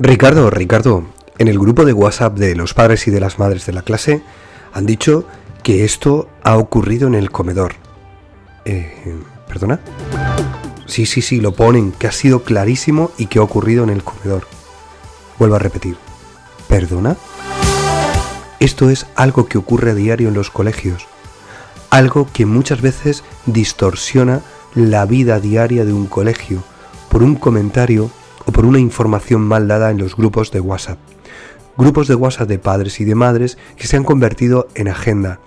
Ricardo, Ricardo, en el grupo de WhatsApp de los padres y de las madres de la clase han dicho que esto ha ocurrido en el comedor. Eh, ¿Perdona? Sí, sí, sí, lo ponen, que ha sido clarísimo y que ha ocurrido en el comedor. Vuelvo a repetir. ¿Perdona? Esto es algo que ocurre a diario en los colegios. Algo que muchas veces distorsiona la vida diaria de un colegio por un comentario o por una información mal dada en los grupos de WhatsApp. Grupos de WhatsApp de padres y de madres que se han convertido en agenda,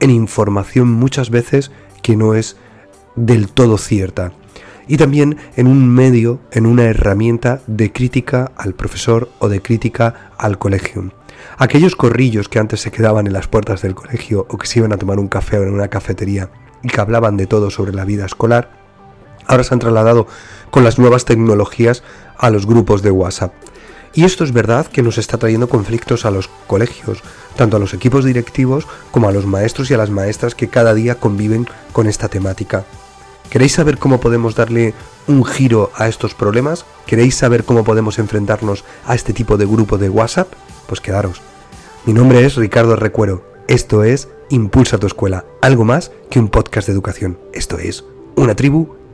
en información muchas veces que no es del todo cierta. Y también en un medio, en una herramienta de crítica al profesor o de crítica al colegio. Aquellos corrillos que antes se quedaban en las puertas del colegio o que se iban a tomar un café o en una cafetería y que hablaban de todo sobre la vida escolar, ahora se han trasladado con las nuevas tecnologías a los grupos de WhatsApp. Y esto es verdad que nos está trayendo conflictos a los colegios, tanto a los equipos directivos como a los maestros y a las maestras que cada día conviven con esta temática. ¿Queréis saber cómo podemos darle un giro a estos problemas? ¿Queréis saber cómo podemos enfrentarnos a este tipo de grupo de WhatsApp? Pues quedaros. Mi nombre es Ricardo Recuero. Esto es Impulsa tu escuela, algo más que un podcast de educación. Esto es una tribu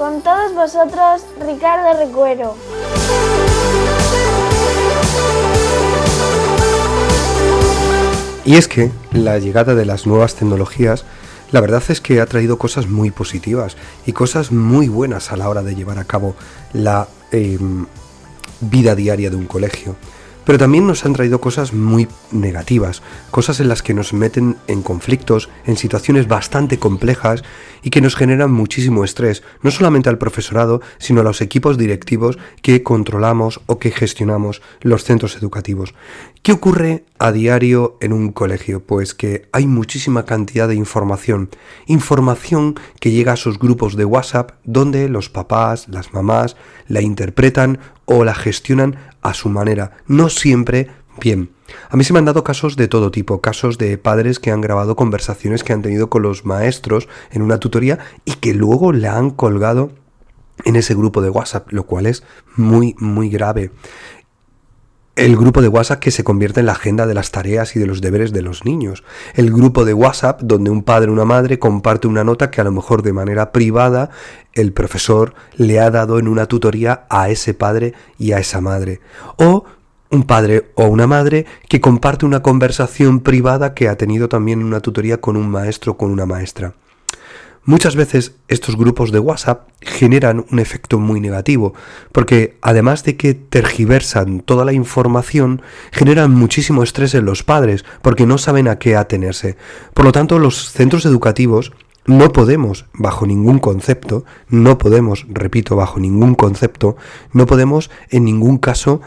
Con todos vosotros, Ricardo Recuero. Y es que la llegada de las nuevas tecnologías, la verdad es que ha traído cosas muy positivas y cosas muy buenas a la hora de llevar a cabo la em, vida diaria de un colegio. Pero también nos han traído cosas muy negativas, cosas en las que nos meten en conflictos, en situaciones bastante complejas y que nos generan muchísimo estrés, no solamente al profesorado, sino a los equipos directivos que controlamos o que gestionamos los centros educativos. ¿Qué ocurre a diario en un colegio? Pues que hay muchísima cantidad de información, información que llega a sus grupos de WhatsApp donde los papás, las mamás la interpretan o la gestionan a su manera, no siempre bien. A mí se me han dado casos de todo tipo, casos de padres que han grabado conversaciones que han tenido con los maestros en una tutoría y que luego la han colgado en ese grupo de WhatsApp, lo cual es muy, muy grave. El grupo de WhatsApp que se convierte en la agenda de las tareas y de los deberes de los niños. El grupo de WhatsApp donde un padre o una madre comparte una nota que a lo mejor de manera privada el profesor le ha dado en una tutoría a ese padre y a esa madre. O un padre o una madre que comparte una conversación privada que ha tenido también en una tutoría con un maestro o con una maestra. Muchas veces estos grupos de WhatsApp generan un efecto muy negativo, porque además de que tergiversan toda la información, generan muchísimo estrés en los padres, porque no saben a qué atenerse. Por lo tanto, los centros educativos no podemos, bajo ningún concepto, no podemos, repito, bajo ningún concepto, no podemos en ningún caso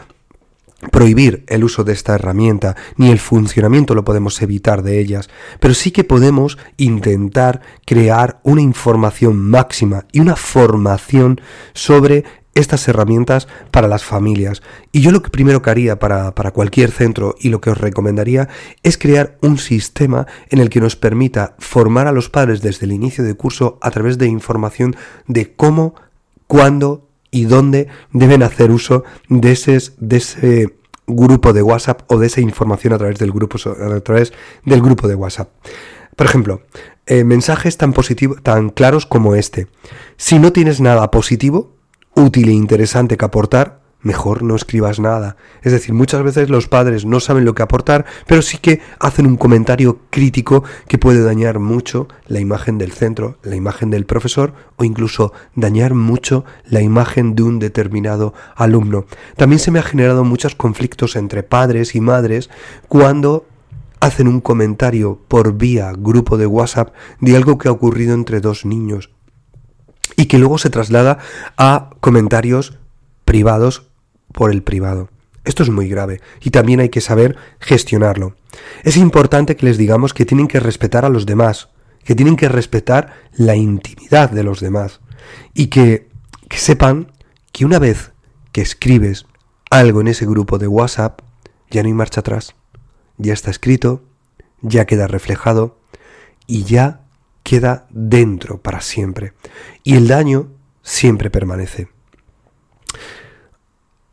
prohibir el uso de esta herramienta, ni el funcionamiento lo podemos evitar de ellas, pero sí que podemos intentar crear una información máxima y una formación sobre estas herramientas para las familias. Y yo lo que primero que haría para, para, cualquier centro y lo que os recomendaría es crear un sistema en el que nos permita formar a los padres desde el inicio de curso a través de información de cómo, cuándo y dónde deben hacer uso de ese, de ese grupo de WhatsApp o de esa información a través del grupo, a través del grupo de WhatsApp. Por ejemplo, eh, mensajes tan, positivos, tan claros como este. Si no tienes nada positivo, útil e interesante que aportar, mejor no escribas nada. Es decir, muchas veces los padres no saben lo que aportar, pero sí que hacen un comentario crítico que puede dañar mucho la imagen del centro, la imagen del profesor o incluso dañar mucho la imagen de un determinado alumno. También se me ha generado muchos conflictos entre padres y madres cuando hacen un comentario por vía grupo de WhatsApp de algo que ha ocurrido entre dos niños y que luego se traslada a comentarios privados por el privado. Esto es muy grave y también hay que saber gestionarlo. Es importante que les digamos que tienen que respetar a los demás, que tienen que respetar la intimidad de los demás y que, sepan que una vez que escribes algo en ese grupo de WhatsApp, ya no hay marcha atrás. Ya está escrito, ya queda reflejado y ya queda dentro para siempre. Y el daño siempre permanece.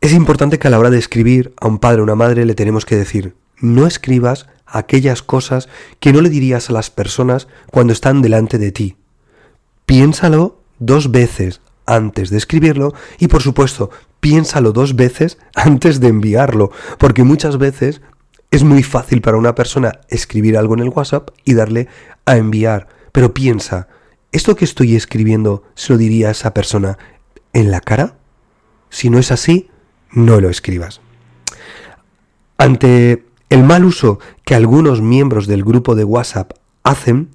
Es importante que a la hora de escribir a un padre o una madre le tenemos que decir, no escribas aquellas cosas que no le dirías a las personas cuando están delante de ti. Piénsalo dos veces antes de escribirlo y por supuesto piénsalo dos veces antes de enviarlo, porque muchas veces es muy fácil para una persona escribir algo en el WhatsApp y darle a enviar, pero piensa, ¿esto que estoy escribiendo se lo diría a esa persona en la cara? Si no es así, no lo escribas. Ante el mal uso que algunos miembros del grupo de WhatsApp hacen,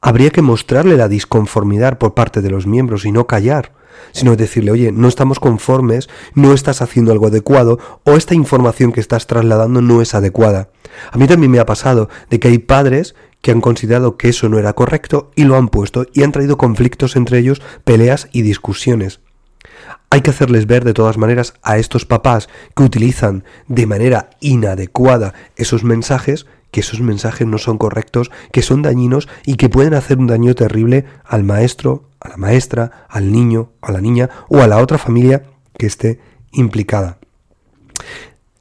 habría que mostrarle la disconformidad por parte de los miembros y no callar, sino decirle, oye, no estamos conformes, no estás haciendo algo adecuado o esta información que estás trasladando no es adecuada. A mí también me ha pasado de que hay padres que han considerado que eso no era correcto y lo han puesto y han traído conflictos entre ellos, peleas y discusiones. Hay que hacerles ver de todas maneras a estos papás que utilizan de manera inadecuada esos mensajes que esos mensajes no son correctos, que son dañinos y que pueden hacer un daño terrible al maestro, a la maestra, al niño, a la niña o a la otra familia que esté implicada.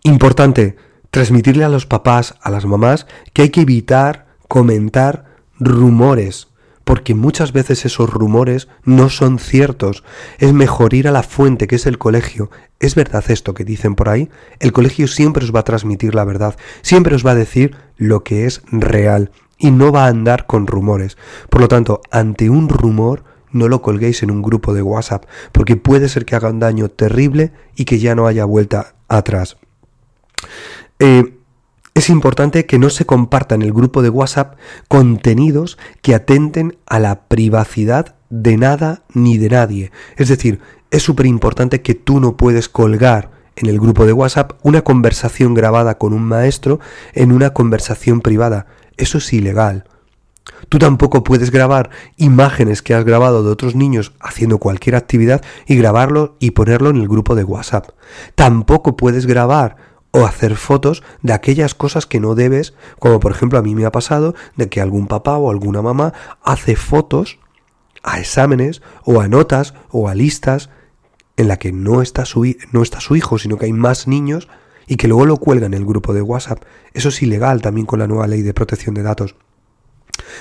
Importante, transmitirle a los papás, a las mamás, que hay que evitar comentar rumores, porque muchas veces esos rumores no son ciertos. Es mejor ir a la fuente, que es el colegio. ¿Es verdad esto que dicen por ahí? El colegio siempre os va a transmitir la verdad, siempre os va a decir lo que es real y no va a andar con rumores. Por lo tanto, ante un rumor, no lo colguéis en un grupo de WhatsApp, porque puede ser que haga un daño terrible y que ya no haya vuelta atrás. Eh, es importante que no se comparta en el grupo de WhatsApp contenidos que atenten a la privacidad de nada ni de nadie. Es decir, es súper importante que tú no puedes colgar en el grupo de WhatsApp una conversación grabada con un maestro en una conversación privada. Eso es ilegal. Tú tampoco puedes grabar imágenes que has grabado de otros niños haciendo cualquier actividad y grabarlo y ponerlo en el grupo de WhatsApp. Tampoco puedes grabar o hacer fotos de aquellas cosas que no debes, como por ejemplo a mí me ha pasado de que algún papá o alguna mamá hace fotos a exámenes o a notas o a listas en la que no está su, no está su hijo, sino que hay más niños y que luego lo cuelgan en el grupo de WhatsApp. Eso es ilegal también con la nueva ley de protección de datos.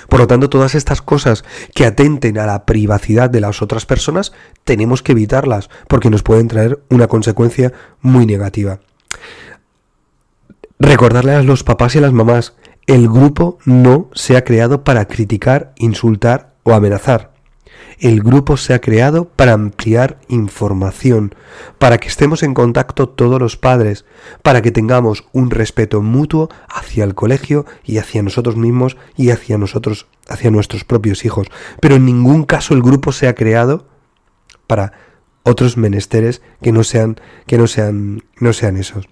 Por lo tanto, todas estas cosas que atenten a la privacidad de las otras personas, tenemos que evitarlas, porque nos pueden traer una consecuencia muy negativa. Recordarle a los papás y a las mamás, el grupo no se ha creado para criticar, insultar o amenazar. El grupo se ha creado para ampliar información, para que estemos en contacto todos los padres, para que tengamos un respeto mutuo hacia el colegio y hacia nosotros mismos y hacia nosotros, hacia nuestros propios hijos. Pero en ningún caso el grupo se ha creado para otros menesteres que no sean, que no sean, no sean esos.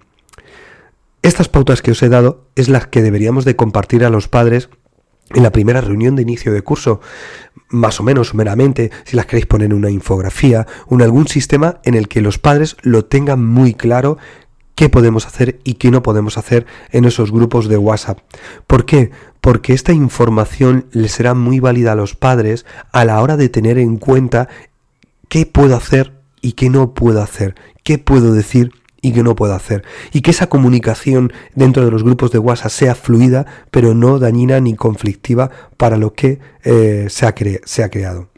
Estas pautas que os he dado es las que deberíamos de compartir a los padres en la primera reunión de inicio de curso, más o menos meramente, si las queréis poner en una infografía o algún sistema en el que los padres lo tengan muy claro qué podemos hacer y qué no podemos hacer en esos grupos de WhatsApp. ¿Por qué? Porque esta información les será muy válida a los padres a la hora de tener en cuenta qué puedo hacer y qué no puedo hacer, qué puedo decir y que no puedo hacer. Y que esa comunicación dentro de los grupos de WhatsApp sea fluida, pero no dañina ni conflictiva para lo que eh, se, ha se ha creado.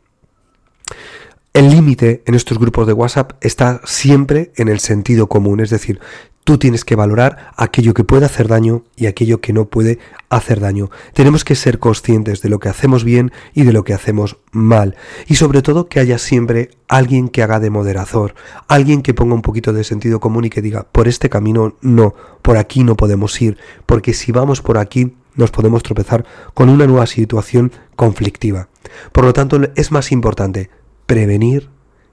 El límite en estos grupos de WhatsApp está siempre en el sentido común, es decir, Tú tienes que valorar aquello que puede hacer daño y aquello que no puede hacer daño. Tenemos que ser conscientes de lo que hacemos bien y de lo que hacemos mal. Y sobre todo que haya siempre alguien que haga de moderador, alguien que ponga un poquito de sentido común y que diga, por este camino no, por aquí no podemos ir, porque si vamos por aquí nos podemos tropezar con una nueva situación conflictiva. Por lo tanto, es más importante prevenir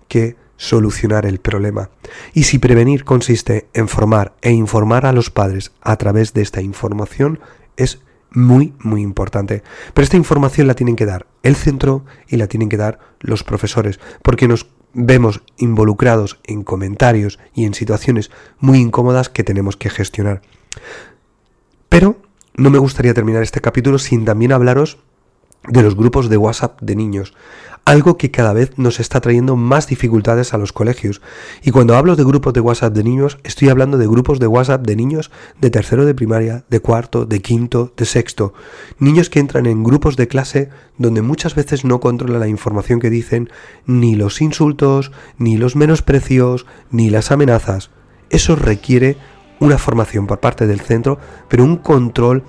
que solucionar el problema. Y si prevenir consiste en formar e informar a los padres a través de esta información, es muy, muy importante. Pero esta información la tienen que dar el centro y la tienen que dar los profesores, porque nos vemos involucrados en comentarios y en situaciones muy incómodas que tenemos que gestionar. Pero no me gustaría terminar este capítulo sin también hablaros de los grupos de WhatsApp de niños, algo que cada vez nos está trayendo más dificultades a los colegios. Y cuando hablo de grupos de WhatsApp de niños, estoy hablando de grupos de WhatsApp de niños de tercero de primaria, de cuarto, de quinto, de sexto. Niños que entran en grupos de clase donde muchas veces no controlan la información que dicen, ni los insultos, ni los menosprecios, ni las amenazas. Eso requiere una formación por parte del centro, pero un control,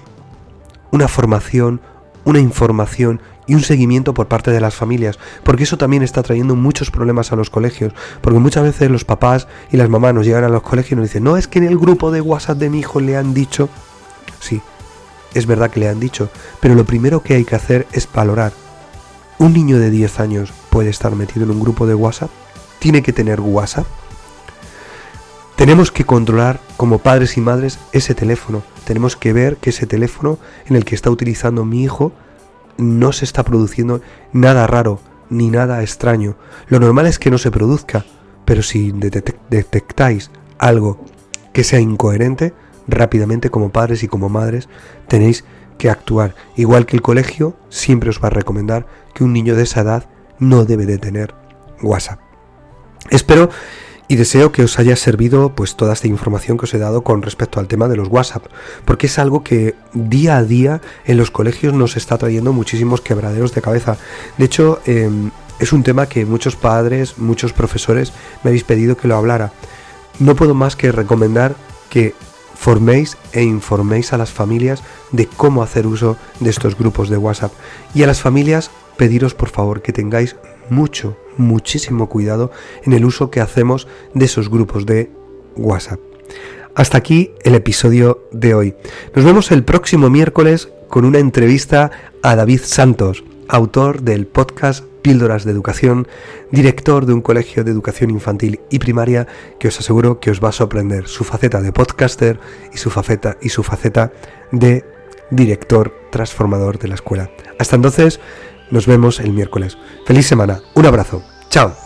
una formación, una información y un seguimiento por parte de las familias, porque eso también está trayendo muchos problemas a los colegios, porque muchas veces los papás y las mamás nos llegan a los colegios y nos dicen, no, es que en el grupo de WhatsApp de mi hijo le han dicho, sí, es verdad que le han dicho, pero lo primero que hay que hacer es valorar. Un niño de 10 años puede estar metido en un grupo de WhatsApp, tiene que tener WhatsApp. Tenemos que controlar como padres y madres ese teléfono. Tenemos que ver que ese teléfono en el que está utilizando mi hijo no se está produciendo nada raro ni nada extraño. Lo normal es que no se produzca, pero si detectáis algo que sea incoherente, rápidamente como padres y como madres tenéis que actuar. Igual que el colegio siempre os va a recomendar que un niño de esa edad no debe de tener WhatsApp. Espero y deseo que os haya servido pues toda esta información que os he dado con respecto al tema de los WhatsApp, porque es algo que día a día en los colegios nos está trayendo muchísimos quebraderos de cabeza. De hecho, em, es un tema que muchos padres, muchos profesores me habéis pedido que lo hablara. No puedo más que recomendar que forméis e informéis a las familias de cómo hacer uso de estos grupos de WhatsApp. Y a las familias pediros por favor que tengáis mucho, muchísimo cuidado en el uso que hacemos de esos grupos de WhatsApp. Hasta aquí el episodio de hoy. Nos vemos el próximo miércoles con una entrevista a David Santos, autor del podcast Píldoras de Educación, director de un colegio de educación infantil y primaria que os aseguro que os va a sorprender su faceta de podcaster y su faceta, y su faceta de director transformador de la escuela. Hasta entonces, nos vemos el miércoles. Feliz semana. Un abrazo. Chao.